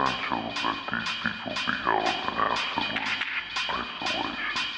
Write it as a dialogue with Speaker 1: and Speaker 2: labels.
Speaker 1: essential that these people be held in absolute isolation.